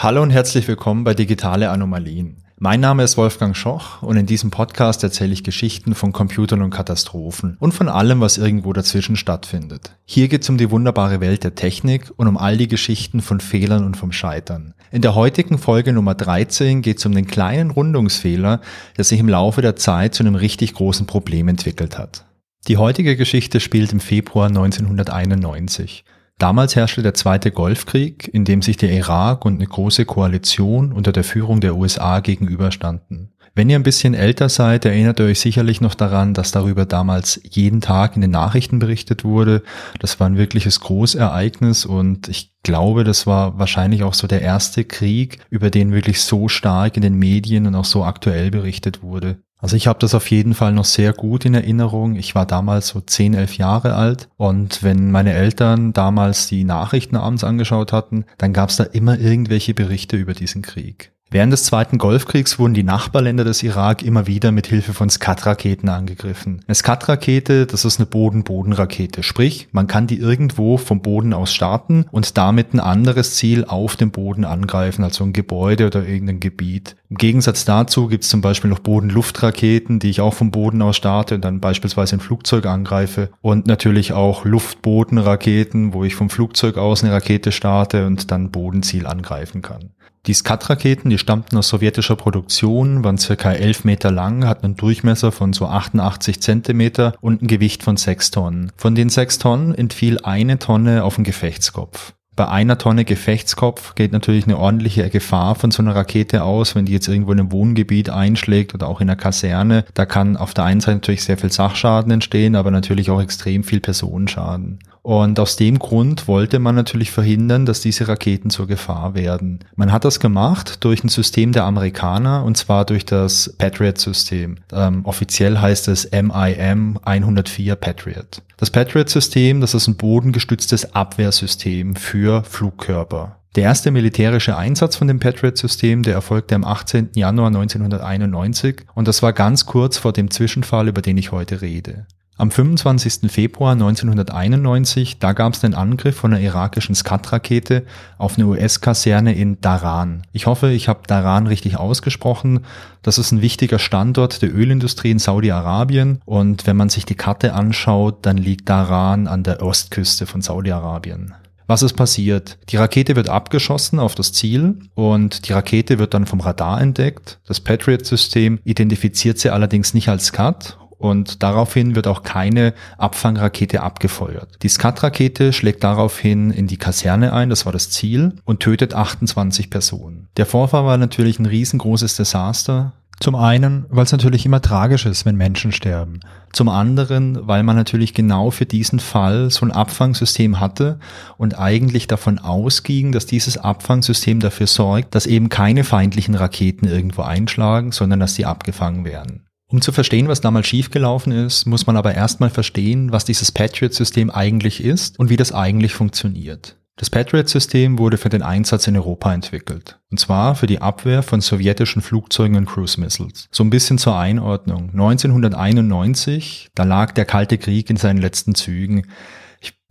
Hallo und herzlich willkommen bei Digitale Anomalien. Mein Name ist Wolfgang Schoch und in diesem Podcast erzähle ich Geschichten von Computern und Katastrophen und von allem, was irgendwo dazwischen stattfindet. Hier geht es um die wunderbare Welt der Technik und um all die Geschichten von Fehlern und vom Scheitern. In der heutigen Folge Nummer 13 geht es um den kleinen Rundungsfehler, der sich im Laufe der Zeit zu einem richtig großen Problem entwickelt hat. Die heutige Geschichte spielt im Februar 1991. Damals herrschte der Zweite Golfkrieg, in dem sich der Irak und eine große Koalition unter der Führung der USA gegenüberstanden. Wenn ihr ein bisschen älter seid, erinnert ihr euch sicherlich noch daran, dass darüber damals jeden Tag in den Nachrichten berichtet wurde. Das war ein wirkliches Großereignis und ich glaube, das war wahrscheinlich auch so der erste Krieg, über den wirklich so stark in den Medien und auch so aktuell berichtet wurde. Also ich habe das auf jeden Fall noch sehr gut in Erinnerung. Ich war damals so 10, 11 Jahre alt und wenn meine Eltern damals die Nachrichten abends angeschaut hatten, dann gab es da immer irgendwelche Berichte über diesen Krieg. Während des Zweiten Golfkriegs wurden die Nachbarländer des Irak immer wieder mit Hilfe von Skat-Raketen angegriffen. Eine Skat-Rakete, das ist eine Boden-Boden-Rakete. Sprich, man kann die irgendwo vom Boden aus starten und damit ein anderes Ziel auf dem Boden angreifen, also ein Gebäude oder irgendein Gebiet. Im Gegensatz dazu gibt es zum Beispiel noch Boden-Luft-Raketen, die ich auch vom Boden aus starte und dann beispielsweise ein Flugzeug angreife. Und natürlich auch Luft-Boden-Raketen, wo ich vom Flugzeug aus eine Rakete starte und dann Bodenziel angreifen kann. Die Skat-Raketen, die stammten aus sowjetischer Produktion, waren circa 11 Meter lang, hatten einen Durchmesser von so 88 Zentimeter und ein Gewicht von 6 Tonnen. Von den 6 Tonnen entfiel eine Tonne auf den Gefechtskopf. Bei einer Tonne Gefechtskopf geht natürlich eine ordentliche Gefahr von so einer Rakete aus, wenn die jetzt irgendwo in einem Wohngebiet einschlägt oder auch in einer Kaserne. Da kann auf der einen Seite natürlich sehr viel Sachschaden entstehen, aber natürlich auch extrem viel Personenschaden. Und aus dem Grund wollte man natürlich verhindern, dass diese Raketen zur Gefahr werden. Man hat das gemacht durch ein System der Amerikaner und zwar durch das Patriot-System. Ähm, offiziell heißt es MIM 104 Patriot. Das Patriot-System, das ist ein bodengestütztes Abwehrsystem für Flugkörper. Der erste militärische Einsatz von dem Patriot-System, der erfolgte am 18. Januar 1991 und das war ganz kurz vor dem Zwischenfall, über den ich heute rede. Am 25. Februar 1991, da gab es den Angriff von einer irakischen Skat-Rakete auf eine US-Kaserne in Daran. Ich hoffe, ich habe Daran richtig ausgesprochen. Das ist ein wichtiger Standort der Ölindustrie in Saudi-Arabien und wenn man sich die Karte anschaut, dann liegt Daran an der Ostküste von Saudi-Arabien. Was ist passiert? Die Rakete wird abgeschossen auf das Ziel und die Rakete wird dann vom Radar entdeckt. Das Patriot-System identifiziert sie allerdings nicht als Skat und daraufhin wird auch keine Abfangrakete abgefeuert. Die Skat-Rakete schlägt daraufhin in die Kaserne ein, das war das Ziel, und tötet 28 Personen. Der Vorfall war natürlich ein riesengroßes Desaster. Zum einen, weil es natürlich immer tragisch ist, wenn Menschen sterben. Zum anderen, weil man natürlich genau für diesen Fall so ein Abfangsystem hatte und eigentlich davon ausging, dass dieses Abfangsystem dafür sorgt, dass eben keine feindlichen Raketen irgendwo einschlagen, sondern dass sie abgefangen werden. Um zu verstehen, was damals schiefgelaufen ist, muss man aber erstmal verstehen, was dieses Patriot-System eigentlich ist und wie das eigentlich funktioniert. Das Patriot-System wurde für den Einsatz in Europa entwickelt. Und zwar für die Abwehr von sowjetischen Flugzeugen und Cruise Missiles. So ein bisschen zur Einordnung. 1991, da lag der Kalte Krieg in seinen letzten Zügen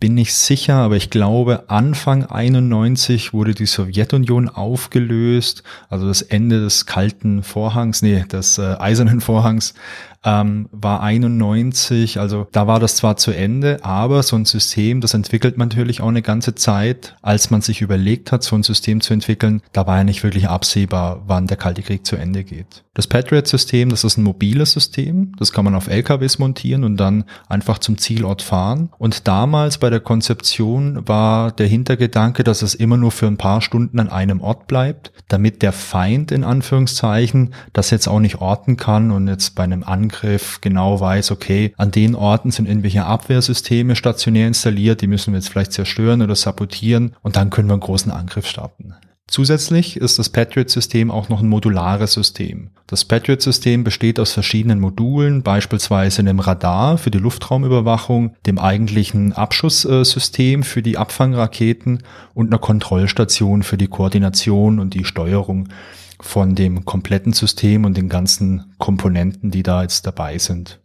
bin nicht sicher, aber ich glaube, Anfang 91 wurde die Sowjetunion aufgelöst, also das Ende des kalten Vorhangs, nee, des äh, eisernen Vorhangs ähm, war 91, also da war das zwar zu Ende, aber so ein System, das entwickelt man natürlich auch eine ganze Zeit. Als man sich überlegt hat, so ein System zu entwickeln, da war ja nicht wirklich absehbar, wann der Kalte Krieg zu Ende geht. Das Patriot-System, das ist ein mobiles System, das kann man auf LKWs montieren und dann einfach zum Zielort fahren. Und damals bei der Konzeption war der Hintergedanke, dass es immer nur für ein paar Stunden an einem Ort bleibt, damit der Feind in Anführungszeichen das jetzt auch nicht orten kann und jetzt bei einem Angriff genau weiß, okay, an den Orten sind irgendwelche Abwehrsysteme stationär installiert, die müssen wir jetzt vielleicht zerstören oder sabotieren und dann können wir einen großen Angriff starten. Zusätzlich ist das Patriot-System auch noch ein modulares System. Das Patriot-System besteht aus verschiedenen Modulen, beispielsweise einem Radar für die Luftraumüberwachung, dem eigentlichen Abschusssystem für die Abfangraketen und einer Kontrollstation für die Koordination und die Steuerung von dem kompletten System und den ganzen Komponenten, die da jetzt dabei sind.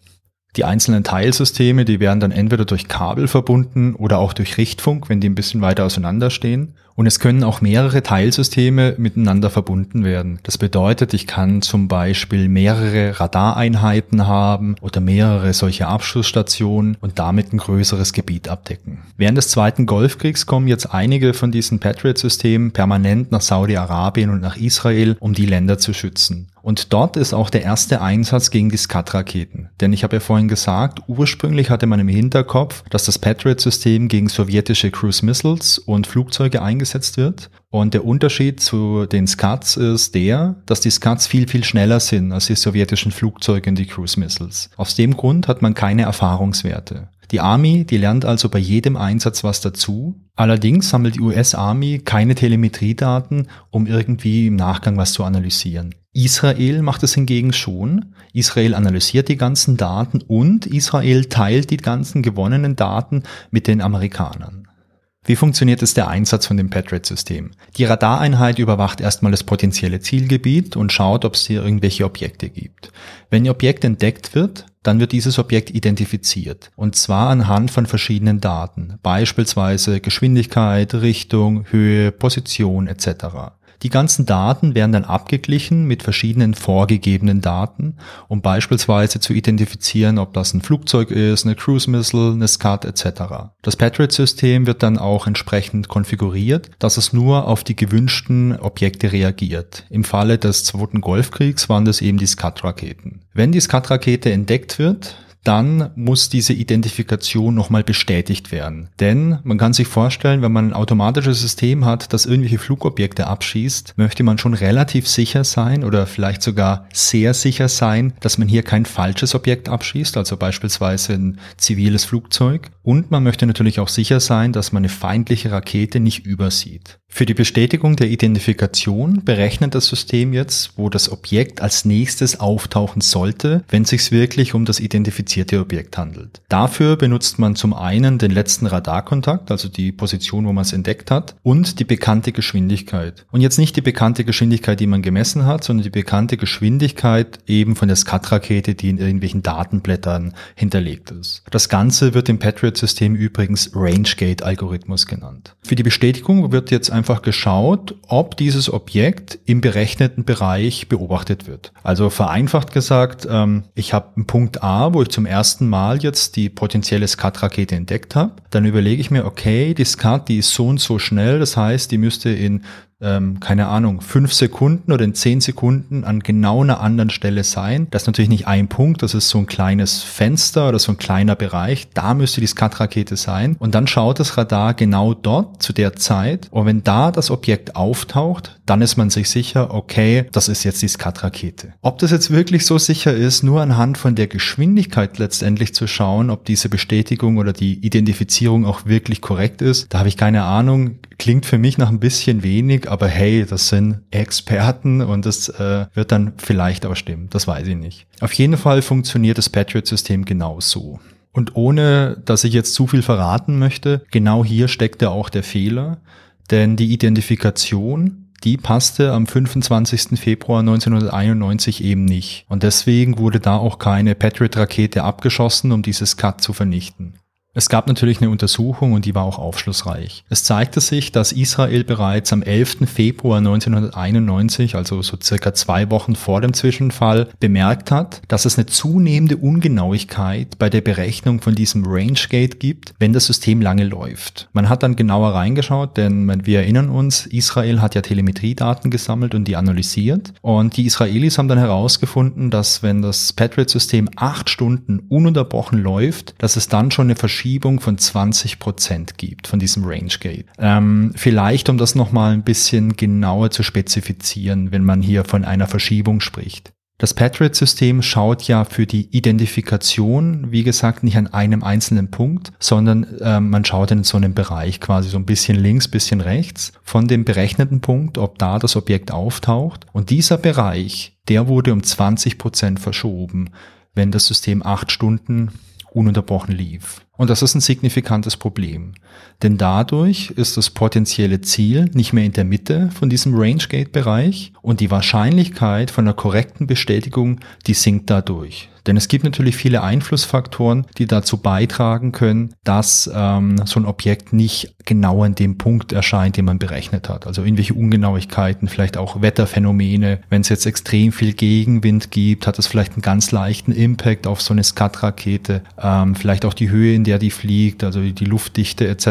Die einzelnen Teilsysteme, die werden dann entweder durch Kabel verbunden oder auch durch Richtfunk, wenn die ein bisschen weiter auseinander stehen. Und es können auch mehrere Teilsysteme miteinander verbunden werden. Das bedeutet, ich kann zum Beispiel mehrere Radareinheiten haben oder mehrere solche Abschussstationen und damit ein größeres Gebiet abdecken. Während des Zweiten Golfkriegs kommen jetzt einige von diesen Patriot-Systemen permanent nach Saudi-Arabien und nach Israel, um die Länder zu schützen. Und dort ist auch der erste Einsatz gegen die Scud-Raketen. Denn ich habe ja vorhin gesagt, ursprünglich hatte man im Hinterkopf, dass das Patriot-System gegen sowjetische Cruise Missiles und Flugzeuge eingesetzt wird. Und der Unterschied zu den Scuds ist der, dass die Scuds viel, viel schneller sind als die sowjetischen Flugzeuge und die Cruise Missiles. Aus dem Grund hat man keine Erfahrungswerte. Die Army, die lernt also bei jedem Einsatz was dazu. Allerdings sammelt die US Army keine Telemetriedaten, um irgendwie im Nachgang was zu analysieren. Israel macht es hingegen schon. Israel analysiert die ganzen Daten und Israel teilt die ganzen gewonnenen Daten mit den Amerikanern. Wie funktioniert es der Einsatz von dem Patriot-System? Die Radareinheit überwacht erstmal das potenzielle Zielgebiet und schaut, ob es hier irgendwelche Objekte gibt. Wenn ein Objekt entdeckt wird, dann wird dieses Objekt identifiziert. Und zwar anhand von verschiedenen Daten, beispielsweise Geschwindigkeit, Richtung, Höhe, Position etc. Die ganzen Daten werden dann abgeglichen mit verschiedenen vorgegebenen Daten, um beispielsweise zu identifizieren, ob das ein Flugzeug ist, eine Cruise Missile, eine SCAD etc. Das Patriot-System wird dann auch entsprechend konfiguriert, dass es nur auf die gewünschten Objekte reagiert. Im Falle des Zweiten Golfkriegs waren das eben die SCAD-Raketen. Wenn die SCAD-Rakete entdeckt wird, dann muss diese Identifikation nochmal bestätigt werden. Denn man kann sich vorstellen, wenn man ein automatisches System hat, das irgendwelche Flugobjekte abschießt, möchte man schon relativ sicher sein oder vielleicht sogar sehr sicher sein, dass man hier kein falsches Objekt abschießt, also beispielsweise ein ziviles Flugzeug. Und man möchte natürlich auch sicher sein, dass man eine feindliche Rakete nicht übersieht. Für die Bestätigung der Identifikation berechnet das System jetzt, wo das Objekt als nächstes auftauchen sollte, wenn es sich wirklich um das identifizierte Objekt handelt. Dafür benutzt man zum einen den letzten Radarkontakt, also die Position, wo man es entdeckt hat, und die bekannte Geschwindigkeit. Und jetzt nicht die bekannte Geschwindigkeit, die man gemessen hat, sondern die bekannte Geschwindigkeit eben von der Scud-Rakete, die in irgendwelchen Datenblättern hinterlegt ist. Das Ganze wird im Patriot-System übrigens Range-Gate-Algorithmus genannt. Für die Bestätigung wird jetzt einfach geschaut, ob dieses Objekt im berechneten Bereich beobachtet wird. Also vereinfacht gesagt, ähm, ich habe einen Punkt A, wo ich zum ersten Mal jetzt die potenzielle SCAD-Rakete entdeckt habe. Dann überlege ich mir, okay, die SCAD, die ist so und so schnell, das heißt, die müsste in ähm, keine Ahnung, fünf Sekunden oder in zehn Sekunden an genau einer anderen Stelle sein. Das ist natürlich nicht ein Punkt, das ist so ein kleines Fenster oder so ein kleiner Bereich. Da müsste die Skat-Rakete sein. Und dann schaut das Radar genau dort zu der Zeit. Und wenn da das Objekt auftaucht, dann ist man sich sicher, okay, das ist jetzt die Skat-Rakete. Ob das jetzt wirklich so sicher ist, nur anhand von der Geschwindigkeit letztendlich zu schauen, ob diese Bestätigung oder die Identifizierung auch wirklich korrekt ist, da habe ich keine Ahnung. Klingt für mich nach ein bisschen wenig, aber hey, das sind Experten und das äh, wird dann vielleicht auch stimmen. Das weiß ich nicht. Auf jeden Fall funktioniert das Patriot-System genau so. Und ohne, dass ich jetzt zu viel verraten möchte, genau hier steckte auch der Fehler, denn die Identifikation die passte am 25. Februar 1991 eben nicht. Und deswegen wurde da auch keine Patriot-Rakete abgeschossen, um dieses Cut zu vernichten. Es gab natürlich eine Untersuchung und die war auch aufschlussreich. Es zeigte sich, dass Israel bereits am 11. Februar 1991, also so circa zwei Wochen vor dem Zwischenfall, bemerkt hat, dass es eine zunehmende Ungenauigkeit bei der Berechnung von diesem Range Gate gibt, wenn das System lange läuft. Man hat dann genauer reingeschaut, denn wir erinnern uns, Israel hat ja Telemetriedaten gesammelt und die analysiert. Und die Israelis haben dann herausgefunden, dass wenn das Patriot-System acht Stunden ununterbrochen läuft, dass es dann schon eine Verschiebung Verschiebung von 20 Prozent gibt von diesem Range Gate. Ähm, vielleicht, um das nochmal ein bisschen genauer zu spezifizieren, wenn man hier von einer Verschiebung spricht. Das Patriot-System schaut ja für die Identifikation, wie gesagt, nicht an einem einzelnen Punkt, sondern äh, man schaut in so einem Bereich quasi so ein bisschen links, bisschen rechts von dem berechneten Punkt, ob da das Objekt auftaucht. Und dieser Bereich, der wurde um 20 Prozent verschoben, wenn das System acht Stunden ununterbrochen lief. Und das ist ein signifikantes Problem. Denn dadurch ist das potenzielle Ziel nicht mehr in der Mitte von diesem Range-Gate-Bereich und die Wahrscheinlichkeit von einer korrekten Bestätigung, die sinkt dadurch. Denn es gibt natürlich viele Einflussfaktoren, die dazu beitragen können, dass ähm, so ein Objekt nicht genau an dem Punkt erscheint, den man berechnet hat. Also irgendwelche Ungenauigkeiten, vielleicht auch Wetterphänomene. Wenn es jetzt extrem viel Gegenwind gibt, hat es vielleicht einen ganz leichten Impact auf so eine Skat-Rakete. Ähm, vielleicht auch die Höhe, in der die fliegt, also die Luftdichte etc.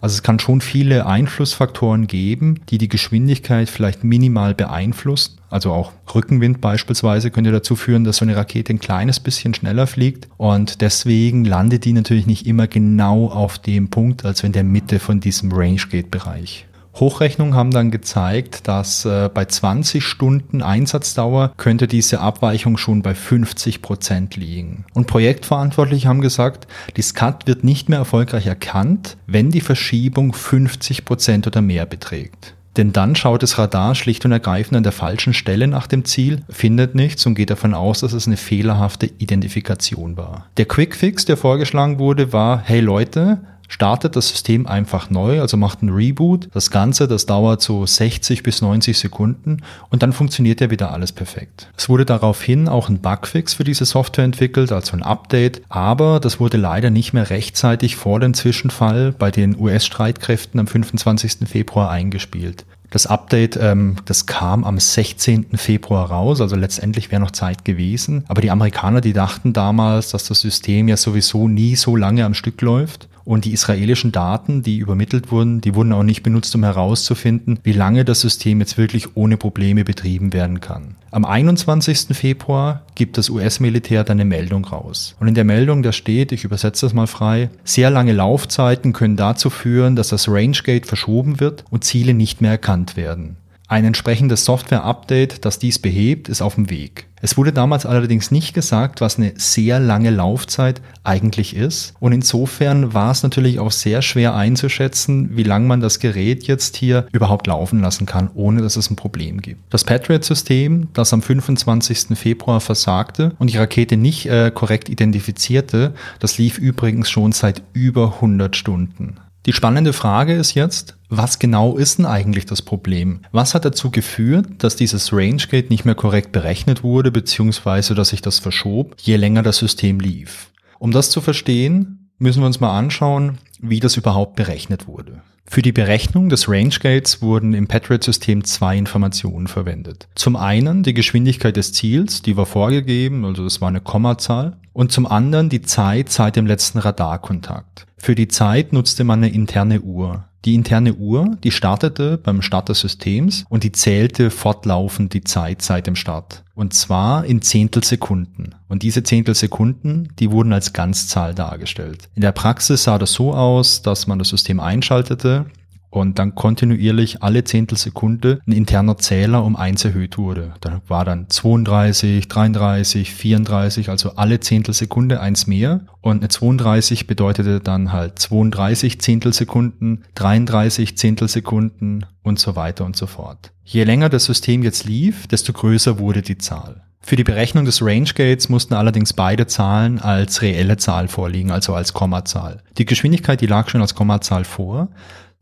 Also es kann schon viele Einflussfaktoren geben, die die Geschwindigkeit vielleicht minimal beeinflussen. Also auch Rückenwind beispielsweise könnte dazu führen, dass so eine Rakete ein kleines bisschen schneller fliegt. Und deswegen landet die natürlich nicht immer genau auf dem Punkt, also in der Mitte von diesem Range-Gate-Bereich. Hochrechnungen haben dann gezeigt, dass äh, bei 20 Stunden Einsatzdauer könnte diese Abweichung schon bei 50 Prozent liegen. Und Projektverantwortliche haben gesagt, die SCAT wird nicht mehr erfolgreich erkannt, wenn die Verschiebung 50 Prozent oder mehr beträgt. Denn dann schaut das Radar schlicht und ergreifend an der falschen Stelle nach dem Ziel, findet nichts und geht davon aus, dass es eine fehlerhafte Identifikation war. Der Quickfix, der vorgeschlagen wurde, war, hey Leute, startet das System einfach neu, also macht einen Reboot. Das Ganze, das dauert so 60 bis 90 Sekunden und dann funktioniert ja wieder alles perfekt. Es wurde daraufhin auch ein Bugfix für diese Software entwickelt, also ein Update, aber das wurde leider nicht mehr rechtzeitig vor dem Zwischenfall bei den US-Streitkräften am 25. Februar eingespielt. Das Update, ähm, das kam am 16. Februar raus, also letztendlich wäre noch Zeit gewesen. Aber die Amerikaner, die dachten damals, dass das System ja sowieso nie so lange am Stück läuft. Und die israelischen Daten, die übermittelt wurden, die wurden auch nicht benutzt, um herauszufinden, wie lange das System jetzt wirklich ohne Probleme betrieben werden kann. Am 21. Februar gibt das US-Militär dann eine Meldung raus. Und in der Meldung, da steht, ich übersetze das mal frei, sehr lange Laufzeiten können dazu führen, dass das Rangegate verschoben wird und Ziele nicht mehr erkannt werden. Ein entsprechendes Software-Update, das dies behebt, ist auf dem Weg. Es wurde damals allerdings nicht gesagt, was eine sehr lange Laufzeit eigentlich ist. Und insofern war es natürlich auch sehr schwer einzuschätzen, wie lange man das Gerät jetzt hier überhaupt laufen lassen kann, ohne dass es ein Problem gibt. Das Patriot-System, das am 25. Februar versagte und die Rakete nicht äh, korrekt identifizierte, das lief übrigens schon seit über 100 Stunden. Die spannende Frage ist jetzt, was genau ist denn eigentlich das Problem? Was hat dazu geführt, dass dieses Rangegate nicht mehr korrekt berechnet wurde, beziehungsweise dass sich das verschob, je länger das System lief? Um das zu verstehen, müssen wir uns mal anschauen, wie das überhaupt berechnet wurde. Für die Berechnung des Rangegates wurden im Patriot-System zwei Informationen verwendet. Zum einen die Geschwindigkeit des Ziels, die war vorgegeben, also das war eine Kommazahl, und zum anderen die Zeit seit dem letzten Radarkontakt. Für die Zeit nutzte man eine interne Uhr. Die interne Uhr, die startete beim Start des Systems und die zählte fortlaufend die Zeit seit dem Start. Und zwar in Zehntelsekunden. Und diese Zehntelsekunden, die wurden als Ganzzahl dargestellt. In der Praxis sah das so aus, dass man das System einschaltete und dann kontinuierlich alle Zehntelsekunde ein interner Zähler um eins erhöht wurde. Da war dann 32, 33, 34, also alle Zehntelsekunde eins mehr. Und eine 32 bedeutete dann halt 32 Zehntelsekunden, 33 Zehntelsekunden und so weiter und so fort. Je länger das System jetzt lief, desto größer wurde die Zahl. Für die Berechnung des Rangegates mussten allerdings beide Zahlen als reelle Zahl vorliegen, also als Kommazahl. Die Geschwindigkeit, die lag schon als Kommazahl vor,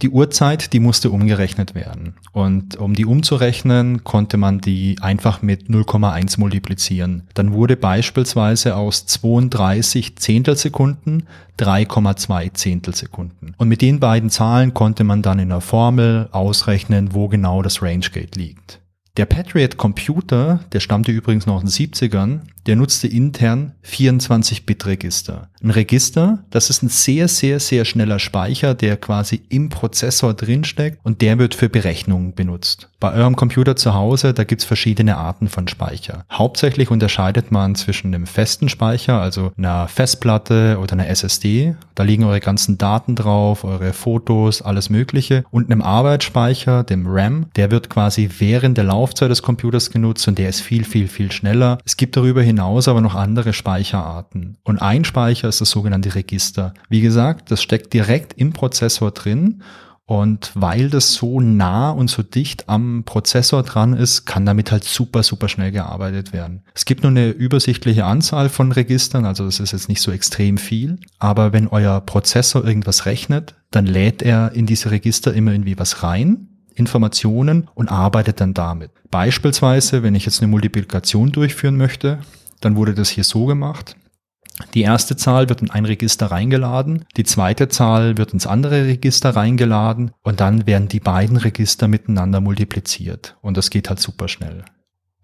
die Uhrzeit, die musste umgerechnet werden. Und um die umzurechnen, konnte man die einfach mit 0,1 multiplizieren. Dann wurde beispielsweise aus 32 Zehntelsekunden 3,2 Zehntelsekunden. Und mit den beiden Zahlen konnte man dann in der Formel ausrechnen, wo genau das Rangegate liegt. Der Patriot Computer, der stammte übrigens noch in den 70ern, der nutzte intern 24-Bit-Register. Ein Register, das ist ein sehr, sehr, sehr schneller Speicher, der quasi im Prozessor drinsteckt und der wird für Berechnungen benutzt. Bei eurem Computer zu Hause, da gibt's verschiedene Arten von Speicher. Hauptsächlich unterscheidet man zwischen einem festen Speicher, also einer Festplatte oder einer SSD. Da liegen eure ganzen Daten drauf, eure Fotos, alles Mögliche. Und einem Arbeitsspeicher, dem RAM, der wird quasi während der Laufzeit des Computers genutzt und der ist viel, viel, viel schneller. Es gibt darüber hinaus aber noch andere Speicherarten. Und ein Speicher ist das sogenannte Register. Wie gesagt, das steckt direkt im Prozessor drin. Und weil das so nah und so dicht am Prozessor dran ist, kann damit halt super, super schnell gearbeitet werden. Es gibt nur eine übersichtliche Anzahl von Registern, also das ist jetzt nicht so extrem viel. Aber wenn euer Prozessor irgendwas rechnet, dann lädt er in diese Register immer irgendwie was rein Informationen und arbeitet dann damit. Beispielsweise, wenn ich jetzt eine Multiplikation durchführen möchte, dann wurde das hier so gemacht. Die erste Zahl wird in ein Register reingeladen, die zweite Zahl wird ins andere Register reingeladen und dann werden die beiden Register miteinander multipliziert. Und das geht halt super schnell.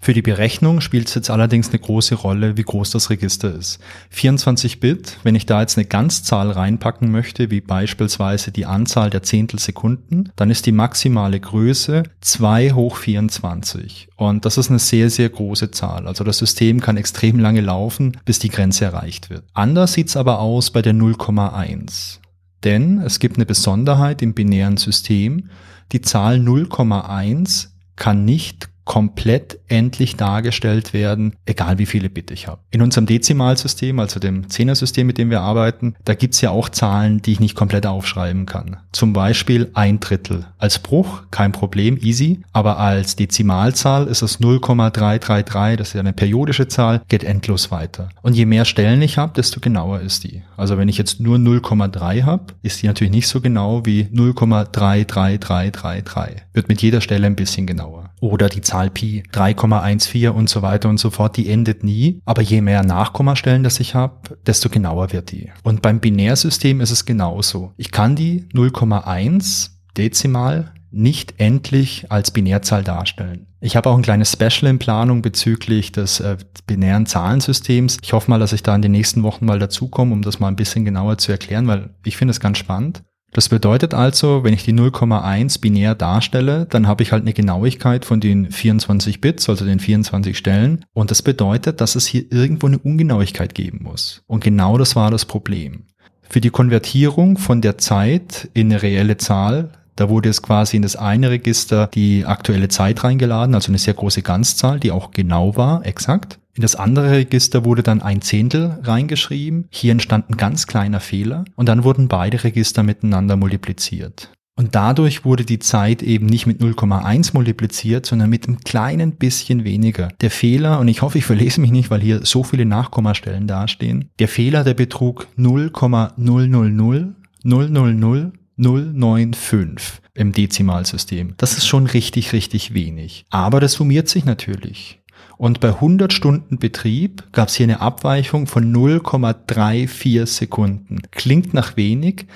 Für die Berechnung spielt es jetzt allerdings eine große Rolle, wie groß das Register ist. 24 Bit, wenn ich da jetzt eine Ganzzahl reinpacken möchte, wie beispielsweise die Anzahl der Zehntelsekunden, dann ist die maximale Größe 2 hoch 24. Und das ist eine sehr, sehr große Zahl. Also das System kann extrem lange laufen, bis die Grenze erreicht wird. Anders sieht's aber aus bei der 0,1. Denn es gibt eine Besonderheit im binären System. Die Zahl 0,1 kann nicht komplett endlich dargestellt werden, egal wie viele Bit ich habe. In unserem Dezimalsystem, also dem Zehnersystem, mit dem wir arbeiten, da gibt's ja auch Zahlen, die ich nicht komplett aufschreiben kann. Zum Beispiel ein Drittel. Als Bruch kein Problem, easy, aber als Dezimalzahl ist es 0,333, das ist ja eine periodische Zahl, geht endlos weiter. Und je mehr Stellen ich habe, desto genauer ist die. Also wenn ich jetzt nur 0,3 habe, ist die natürlich nicht so genau wie 0,33333. Wird mit jeder Stelle ein bisschen genauer. Oder die Zahl Pi 3,14 und so weiter und so fort, die endet nie. Aber je mehr Nachkommastellen das ich habe, desto genauer wird die. Und beim Binärsystem ist es genauso. Ich kann die 0,1 Dezimal nicht endlich als Binärzahl darstellen. Ich habe auch ein kleines Special in Planung bezüglich des äh, binären Zahlensystems. Ich hoffe mal, dass ich da in den nächsten Wochen mal dazukomme, um das mal ein bisschen genauer zu erklären, weil ich finde es ganz spannend. Das bedeutet also, wenn ich die 0,1 binär darstelle, dann habe ich halt eine Genauigkeit von den 24 Bits, also den 24 Stellen. Und das bedeutet, dass es hier irgendwo eine Ungenauigkeit geben muss. Und genau das war das Problem. Für die Konvertierung von der Zeit in eine reelle Zahl, da wurde es quasi in das eine Register die aktuelle Zeit reingeladen, also eine sehr große Ganzzahl, die auch genau war, exakt. In das andere Register wurde dann ein Zehntel reingeschrieben. Hier entstand ein ganz kleiner Fehler und dann wurden beide Register miteinander multipliziert. Und dadurch wurde die Zeit eben nicht mit 0,1 multipliziert, sondern mit einem kleinen bisschen weniger. Der Fehler, und ich hoffe, ich verlese mich nicht, weil hier so viele Nachkommastellen dastehen, der Fehler, der betrug 0,000 095 im Dezimalsystem. Das ist schon richtig, richtig wenig. Aber das summiert sich natürlich. Und bei 100 Stunden Betrieb gab es hier eine Abweichung von 0,34 Sekunden. Klingt nach wenig,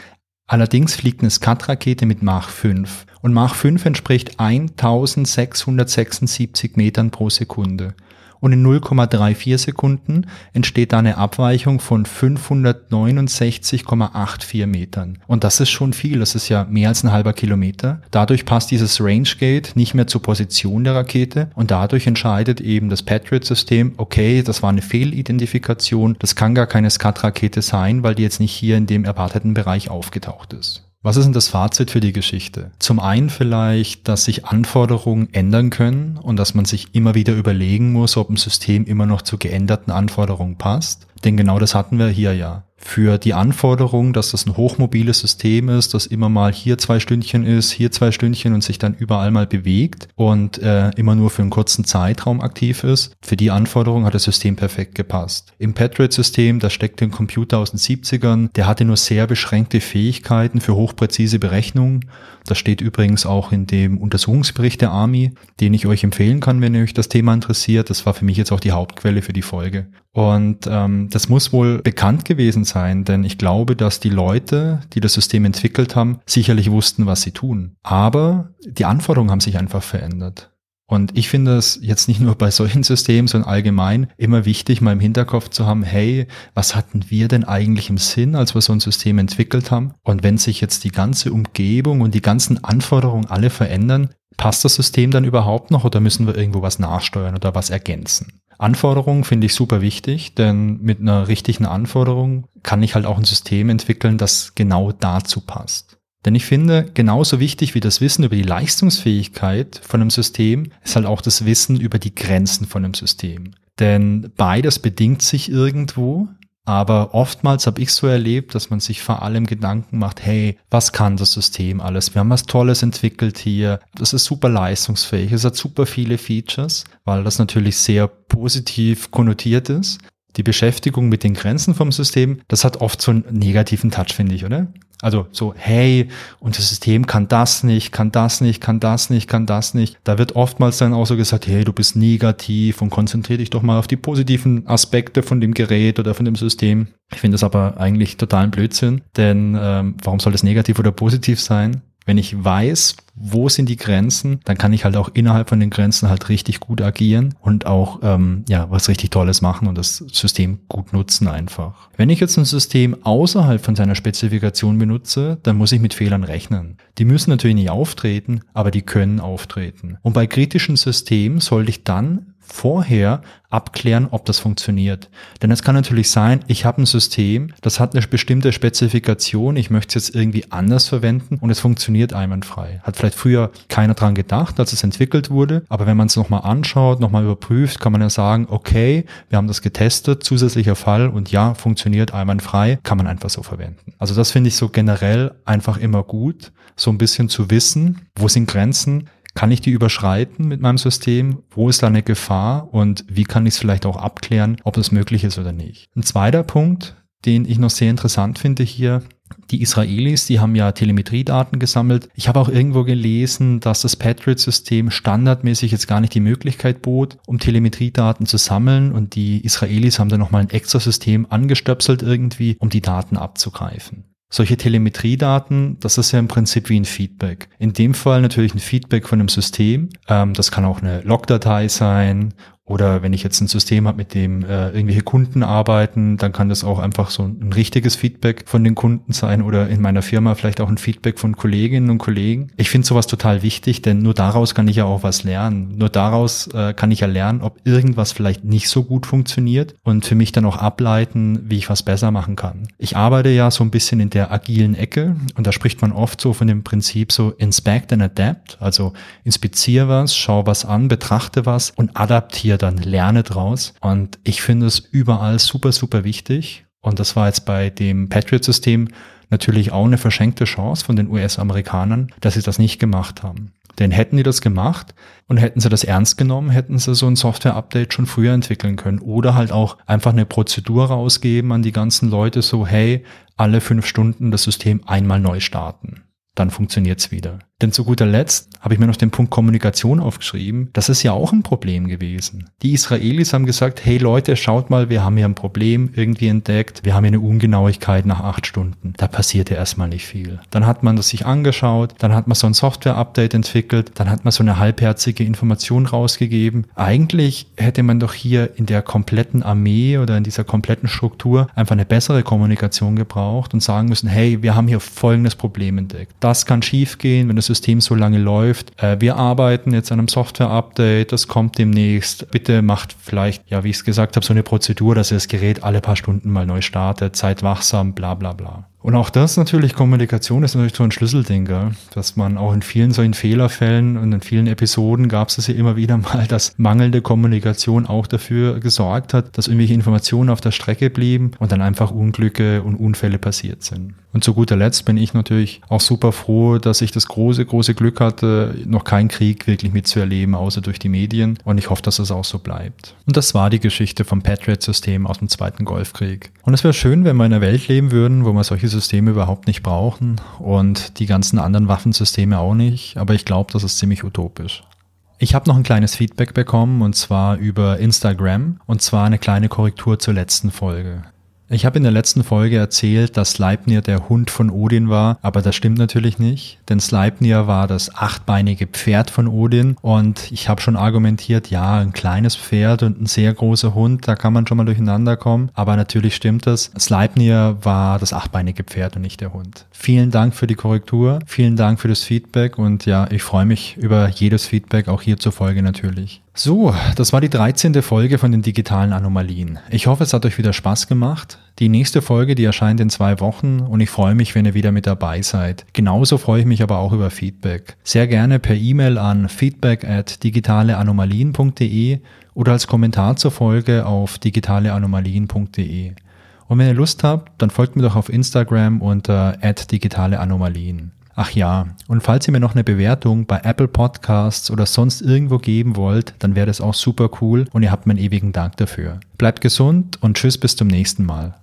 allerdings fliegt eine Skat-Rakete mit Mach 5. Und Mach 5 entspricht 1676 Metern pro Sekunde und in 0,34 Sekunden entsteht da eine Abweichung von 569,84 Metern. Und das ist schon viel, das ist ja mehr als ein halber Kilometer. Dadurch passt dieses Range Gate nicht mehr zur Position der Rakete und dadurch entscheidet eben das Patriot-System, okay, das war eine Fehlidentifikation, das kann gar keine Skat-Rakete sein, weil die jetzt nicht hier in dem erwarteten Bereich aufgetaucht ist. Was ist denn das Fazit für die Geschichte? Zum einen vielleicht, dass sich Anforderungen ändern können und dass man sich immer wieder überlegen muss, ob ein System immer noch zu geänderten Anforderungen passt. Denn genau das hatten wir hier ja für die Anforderung, dass das ein hochmobiles System ist, das immer mal hier zwei Stündchen ist, hier zwei Stündchen und sich dann überall mal bewegt und äh, immer nur für einen kurzen Zeitraum aktiv ist. Für die Anforderung hat das System perfekt gepasst. Im Patriot-System, da steckt ein Computer aus den 70ern, der hatte nur sehr beschränkte Fähigkeiten für hochpräzise Berechnungen. Das steht übrigens auch in dem Untersuchungsbericht der Army, den ich euch empfehlen kann, wenn ihr euch das Thema interessiert. Das war für mich jetzt auch die Hauptquelle für die Folge. Und ähm, das muss wohl bekannt gewesen sein, denn ich glaube, dass die Leute, die das System entwickelt haben, sicherlich wussten, was sie tun. Aber die Anforderungen haben sich einfach verändert. Und ich finde es jetzt nicht nur bei solchen Systemen, sondern allgemein immer wichtig, mal im Hinterkopf zu haben, hey, was hatten wir denn eigentlich im Sinn, als wir so ein System entwickelt haben? Und wenn sich jetzt die ganze Umgebung und die ganzen Anforderungen alle verändern, passt das System dann überhaupt noch oder müssen wir irgendwo was nachsteuern oder was ergänzen? Anforderungen finde ich super wichtig, denn mit einer richtigen Anforderung kann ich halt auch ein System entwickeln, das genau dazu passt. Denn ich finde, genauso wichtig wie das Wissen über die Leistungsfähigkeit von einem System ist halt auch das Wissen über die Grenzen von einem System. Denn beides bedingt sich irgendwo, aber oftmals habe ich so erlebt, dass man sich vor allem Gedanken macht, hey, was kann das System alles? Wir haben was Tolles entwickelt hier. Das ist super leistungsfähig. Es hat super viele Features, weil das natürlich sehr positiv konnotiert ist. Die Beschäftigung mit den Grenzen vom System, das hat oft so einen negativen Touch, finde ich, oder? Also so, hey, unser System kann das nicht, kann das nicht, kann das nicht, kann das nicht. Da wird oftmals dann auch so gesagt, hey, du bist negativ und konzentriere dich doch mal auf die positiven Aspekte von dem Gerät oder von dem System. Ich finde das aber eigentlich totalen Blödsinn, denn ähm, warum soll das negativ oder positiv sein? Wenn ich weiß, wo sind die Grenzen, dann kann ich halt auch innerhalb von den Grenzen halt richtig gut agieren und auch ähm, ja was richtig Tolles machen und das System gut nutzen einfach. Wenn ich jetzt ein System außerhalb von seiner Spezifikation benutze, dann muss ich mit Fehlern rechnen. Die müssen natürlich nicht auftreten, aber die können auftreten. Und bei kritischen Systemen sollte ich dann vorher abklären, ob das funktioniert. Denn es kann natürlich sein, ich habe ein System, das hat eine bestimmte Spezifikation, ich möchte es jetzt irgendwie anders verwenden und es funktioniert einwandfrei. Hat vielleicht früher keiner dran gedacht, als es entwickelt wurde, aber wenn man es nochmal anschaut, nochmal überprüft, kann man ja sagen, okay, wir haben das getestet, zusätzlicher Fall und ja, funktioniert einwandfrei, kann man einfach so verwenden. Also das finde ich so generell einfach immer gut, so ein bisschen zu wissen, wo sind Grenzen, kann ich die überschreiten mit meinem System? Wo ist da eine Gefahr? Und wie kann ich es vielleicht auch abklären, ob es möglich ist oder nicht? Ein zweiter Punkt, den ich noch sehr interessant finde hier, die Israelis, die haben ja Telemetriedaten gesammelt. Ich habe auch irgendwo gelesen, dass das Patriot-System standardmäßig jetzt gar nicht die Möglichkeit bot, um Telemetriedaten zu sammeln und die Israelis haben dann nochmal ein extra System angestöpselt irgendwie, um die Daten abzugreifen solche Telemetriedaten, das ist ja im Prinzip wie ein Feedback. In dem Fall natürlich ein Feedback von einem System. Ähm, das kann auch eine Logdatei sein oder wenn ich jetzt ein System habe, mit dem äh, irgendwelche Kunden arbeiten, dann kann das auch einfach so ein richtiges Feedback von den Kunden sein oder in meiner Firma vielleicht auch ein Feedback von Kolleginnen und Kollegen. Ich finde sowas total wichtig, denn nur daraus kann ich ja auch was lernen. Nur daraus äh, kann ich ja lernen, ob irgendwas vielleicht nicht so gut funktioniert und für mich dann auch ableiten, wie ich was besser machen kann. Ich arbeite ja so ein bisschen in der agilen Ecke und da spricht man oft so von dem Prinzip so inspect and adapt, also inspiziere was, schau was an, betrachte was und adaptiere hier dann lerne draus. Und ich finde es überall super, super wichtig. Und das war jetzt bei dem Patriot-System natürlich auch eine verschenkte Chance von den US-Amerikanern, dass sie das nicht gemacht haben. Denn hätten die das gemacht und hätten sie das ernst genommen, hätten sie so ein Software-Update schon früher entwickeln können. Oder halt auch einfach eine Prozedur rausgeben an die ganzen Leute, so hey, alle fünf Stunden das System einmal neu starten. Dann funktioniert's wieder. Denn zu guter Letzt habe ich mir noch den Punkt Kommunikation aufgeschrieben. Das ist ja auch ein Problem gewesen. Die Israelis haben gesagt, hey Leute, schaut mal, wir haben hier ein Problem irgendwie entdeckt. Wir haben hier eine Ungenauigkeit nach acht Stunden. Da passiert ja erstmal nicht viel. Dann hat man das sich angeschaut, dann hat man so ein Software-Update entwickelt, dann hat man so eine halbherzige Information rausgegeben. Eigentlich hätte man doch hier in der kompletten Armee oder in dieser kompletten Struktur einfach eine bessere Kommunikation gebraucht und sagen müssen, hey, wir haben hier folgendes Problem entdeckt. Das kann schiefgehen, wenn das System so lange läuft. Äh, wir arbeiten jetzt an einem Software-Update, das kommt demnächst. Bitte macht vielleicht, ja, wie ich es gesagt habe, so eine Prozedur, dass ihr das Gerät alle paar Stunden mal neu startet, seid wachsam, bla bla bla. Und auch das natürlich, Kommunikation ist natürlich so ein Schlüsselding, gell? dass man auch in vielen solchen Fehlerfällen und in vielen Episoden gab es ja immer wieder mal, dass mangelnde Kommunikation auch dafür gesorgt hat, dass irgendwelche Informationen auf der Strecke blieben und dann einfach Unglücke und Unfälle passiert sind. Und zu guter Letzt bin ich natürlich auch super froh, dass ich das große, große Glück hatte, noch keinen Krieg wirklich mitzuerleben, außer durch die Medien. Und ich hoffe, dass es auch so bleibt. Und das war die Geschichte vom Patriot-System aus dem Zweiten Golfkrieg. Und es wäre schön, wenn wir in einer Welt leben würden, wo wir solche Systeme überhaupt nicht brauchen und die ganzen anderen Waffensysteme auch nicht. Aber ich glaube, das ist ziemlich utopisch. Ich habe noch ein kleines Feedback bekommen und zwar über Instagram und zwar eine kleine Korrektur zur letzten Folge. Ich habe in der letzten Folge erzählt, dass Sleipnir der Hund von Odin war, aber das stimmt natürlich nicht, denn Sleipnir war das achtbeinige Pferd von Odin und ich habe schon argumentiert, ja, ein kleines Pferd und ein sehr großer Hund, da kann man schon mal durcheinander kommen, aber natürlich stimmt das. Sleipnir war das achtbeinige Pferd und nicht der Hund. Vielen Dank für die Korrektur, vielen Dank für das Feedback und ja, ich freue mich über jedes Feedback, auch hier zur Folge natürlich. So, das war die 13. Folge von den digitalen Anomalien. Ich hoffe, es hat euch wieder Spaß gemacht. Die nächste Folge, die erscheint in zwei Wochen und ich freue mich, wenn ihr wieder mit dabei seid. Genauso freue ich mich aber auch über Feedback. Sehr gerne per E-Mail an feedback at digitaleanomalien.de oder als Kommentar zur Folge auf digitaleanomalien.de. Und wenn ihr Lust habt, dann folgt mir doch auf Instagram unter digitaleanomalien. Ach ja, und falls ihr mir noch eine Bewertung bei Apple Podcasts oder sonst irgendwo geben wollt, dann wäre das auch super cool und ihr habt meinen ewigen Dank dafür. Bleibt gesund und tschüss bis zum nächsten Mal.